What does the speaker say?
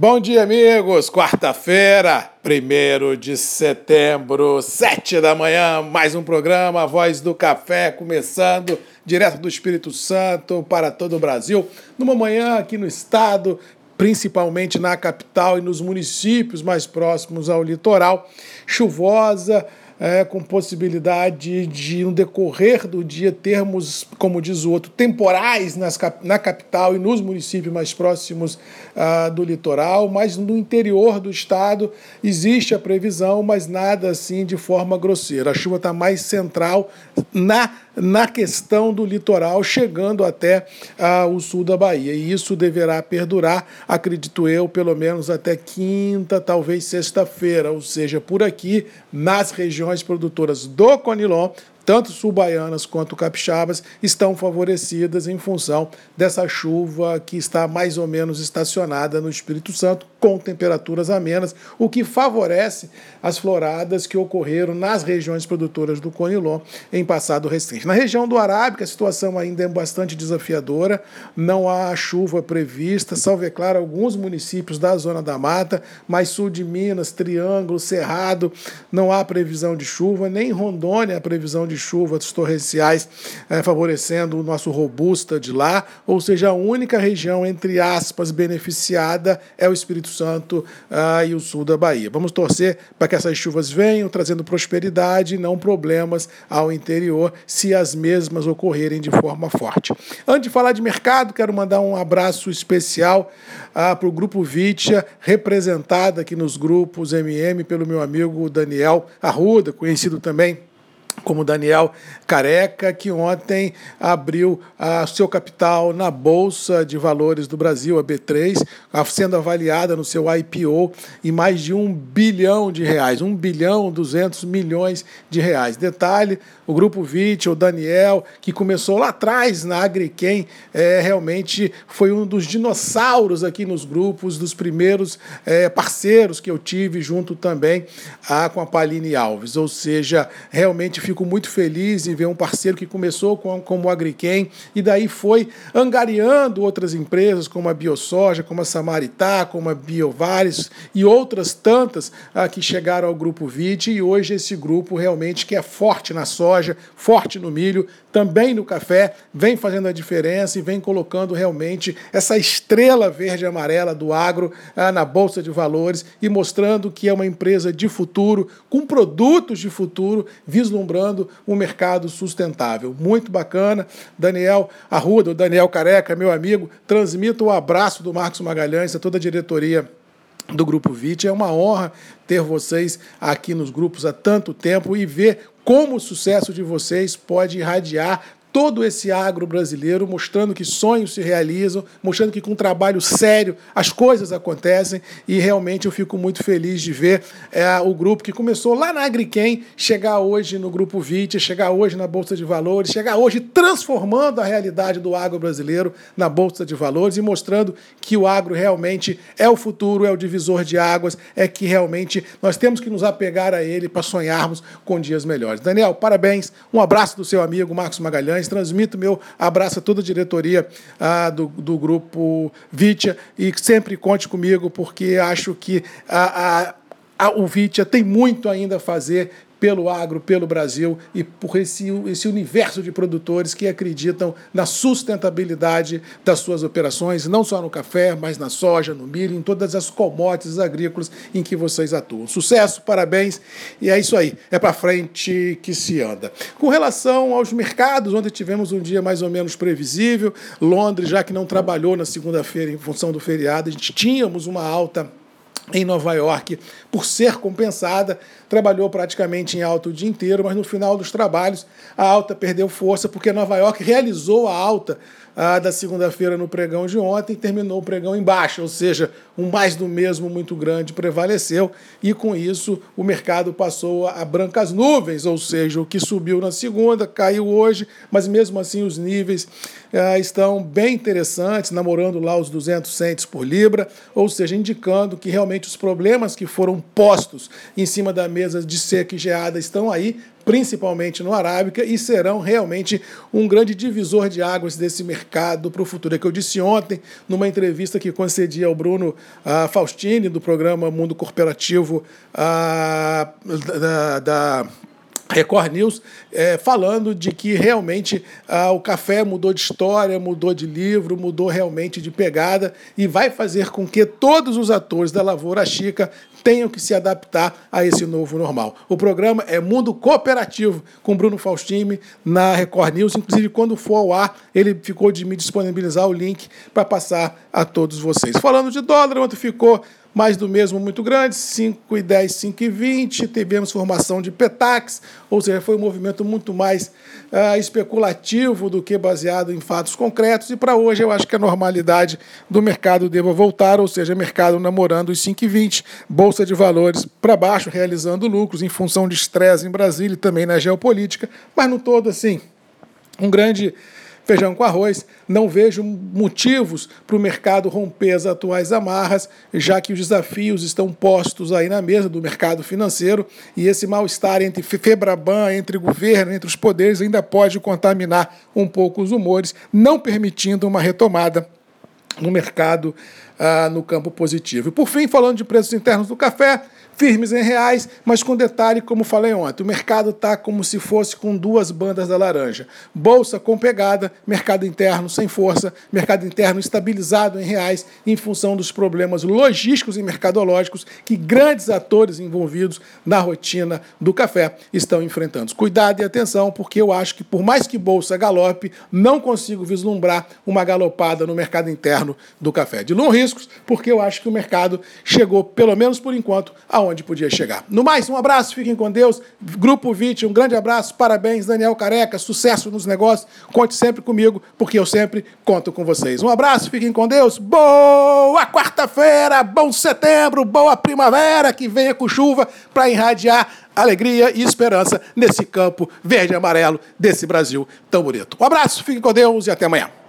Bom dia, amigos. Quarta-feira, 1 de setembro, 7 da manhã, mais um programa Voz do Café, começando direto do Espírito Santo para todo o Brasil. Numa manhã aqui no estado, principalmente na capital e nos municípios mais próximos ao litoral, chuvosa é, com possibilidade de, no decorrer do dia, termos, como diz o outro, temporais nas, na capital e nos municípios mais próximos ah, do litoral, mas no interior do estado existe a previsão, mas nada assim de forma grosseira. A chuva está mais central na na questão do litoral, chegando até ah, o sul da Bahia. E isso deverá perdurar, acredito eu, pelo menos até quinta, talvez sexta-feira, ou seja, por aqui, nas regiões produtoras do Conilon, tanto sul-baianas quanto capixabas, estão favorecidas em função dessa chuva que está mais ou menos estacionada no Espírito Santo, com temperaturas amenas, o que favorece as floradas que ocorreram nas regiões produtoras do Conilon em passado recente. Na região do Arábica, a situação ainda é bastante desafiadora, não há chuva prevista, salvo, é claro, alguns municípios da Zona da Mata, mas sul de Minas, Triângulo, Cerrado, não há previsão de chuva, nem em Rondônia a previsão de chuvas torrenciais é, favorecendo o nosso robusta de lá, ou seja, a única região, entre aspas, beneficiada é o Espírito Santo ah, e o sul da Bahia. Vamos torcer para que essas chuvas venham trazendo prosperidade e não problemas ao interior, se as mesmas ocorrerem de forma forte. Antes de falar de mercado, quero mandar um abraço especial ah, para o Grupo Vitia, representado aqui nos grupos MM pelo meu amigo Daniel Arruda, conhecido também como Daniel Careca, que ontem abriu a seu capital na Bolsa de Valores do Brasil, a B3, sendo avaliada no seu IPO em mais de um bilhão de reais, um bilhão duzentos milhões de reais. Detalhe, o Grupo VIT, o Daniel, que começou lá atrás na Agriquem, é, realmente foi um dos dinossauros aqui nos grupos, dos primeiros é, parceiros que eu tive junto também a, com a Paline Alves. Ou seja, realmente fico muito feliz em ver um parceiro que começou com, como Agriquem e daí foi angariando outras empresas como a BioSoja, como a Samaritá, como a Biovares e outras tantas ah, que chegaram ao Grupo VIT e hoje esse grupo realmente que é forte na soja, forte no milho, também no café, vem fazendo a diferença e vem colocando realmente essa estrela verde e amarela do agro ah, na Bolsa de Valores e mostrando que é uma empresa de futuro, com produtos de futuro, vislumbrando um mercado sustentável. Muito bacana. Daniel Arruda, o Daniel Careca, meu amigo, transmito o abraço do Marcos Magalhães a toda a diretoria do Grupo VIT. É uma honra ter vocês aqui nos grupos há tanto tempo e ver como o sucesso de vocês pode irradiar todo esse agro brasileiro, mostrando que sonhos se realizam, mostrando que com trabalho sério as coisas acontecem. E realmente eu fico muito feliz de ver é, o grupo que começou lá na Agriquem chegar hoje no Grupo VIT, chegar hoje na Bolsa de Valores, chegar hoje transformando a realidade do agro brasileiro na Bolsa de Valores e mostrando que o agro realmente é o futuro, é o divisor de águas, é que realmente nós temos que nos apegar a ele para sonharmos com dias melhores. Daniel, parabéns, um abraço do seu amigo Marcos Magalhães Guimarães. Transmito meu abraço a toda a diretoria ah, do, do grupo Vitia e sempre conte comigo, porque acho que a, a, a, o Vitia tem muito ainda a fazer pelo agro, pelo Brasil e por esse, esse universo de produtores que acreditam na sustentabilidade das suas operações, não só no café, mas na soja, no milho, em todas as commodities agrícolas em que vocês atuam. Sucesso, parabéns e é isso aí, é para frente que se anda. Com relação aos mercados, ontem tivemos um dia mais ou menos previsível, Londres, já que não trabalhou na segunda-feira em função do feriado, a gente tínhamos uma alta em Nova York por ser compensada, trabalhou praticamente em alta o dia inteiro, mas no final dos trabalhos a alta perdeu força porque Nova York realizou a alta ah, da segunda-feira no pregão de ontem terminou o pregão em baixa, ou seja, um mais do mesmo muito grande prevaleceu e com isso o mercado passou a brancas nuvens, ou seja, o que subiu na segunda caiu hoje, mas mesmo assim os níveis ah, estão bem interessantes, namorando lá os 200 centes por libra, ou seja, indicando que realmente os problemas que foram postos em cima da mesa de seca e geada estão aí principalmente no Arábica, e serão realmente um grande divisor de águas desse mercado para o futuro. É que eu disse ontem, numa entrevista que concedi ao Bruno uh, Faustini, do programa Mundo Corporativo uh, da, da Record News é, falando de que realmente ah, o café mudou de história, mudou de livro, mudou realmente de pegada e vai fazer com que todos os atores da Lavoura Chica tenham que se adaptar a esse novo normal. O programa é Mundo Cooperativo com Bruno Faustini na Record News. Inclusive, quando for ao ar, ele ficou de me disponibilizar o link para passar a todos vocês. Falando de dólar, ontem ficou mais do mesmo muito grande, 5,10, 5,20. Tivemos formação de Petax, ou seja, foi um movimento muito mais uh, especulativo do que baseado em fatos concretos. E para hoje eu acho que a normalidade do mercado deva voltar, ou seja, mercado namorando os 5,20, bolsa de valores para baixo, realizando lucros em função de estresse em Brasília e também na geopolítica, mas no todo, assim, um grande feijão com arroz. Não vejo motivos para o mercado romper as atuais amarras, já que os desafios estão postos aí na mesa do mercado financeiro e esse mal-estar entre Febraban, entre governo, entre os poderes, ainda pode contaminar um pouco os humores, não permitindo uma retomada no mercado ah, no campo positivo. E por fim, falando de preços internos do café, firmes em reais, mas com detalhe, como falei ontem, o mercado está como se fosse com duas bandas da laranja. Bolsa com pegada, mercado interno sem força, mercado interno estabilizado em reais em função dos problemas logísticos e mercadológicos que grandes atores envolvidos na rotina do café estão enfrentando. Cuidado e atenção, porque eu acho que por mais que bolsa galope, não consigo vislumbrar uma galopada no mercado interno do café. De longo riscos, porque eu acho que o mercado chegou, pelo menos por enquanto, aonde onde podia chegar. No mais, um abraço, fiquem com Deus. Grupo VIT, um grande abraço, parabéns, Daniel Careca, sucesso nos negócios. Conte sempre comigo, porque eu sempre conto com vocês. Um abraço, fiquem com Deus. Boa quarta-feira, bom setembro, boa primavera, que venha com chuva para irradiar alegria e esperança nesse campo verde e amarelo desse Brasil tão bonito. Um abraço, fiquem com Deus e até amanhã.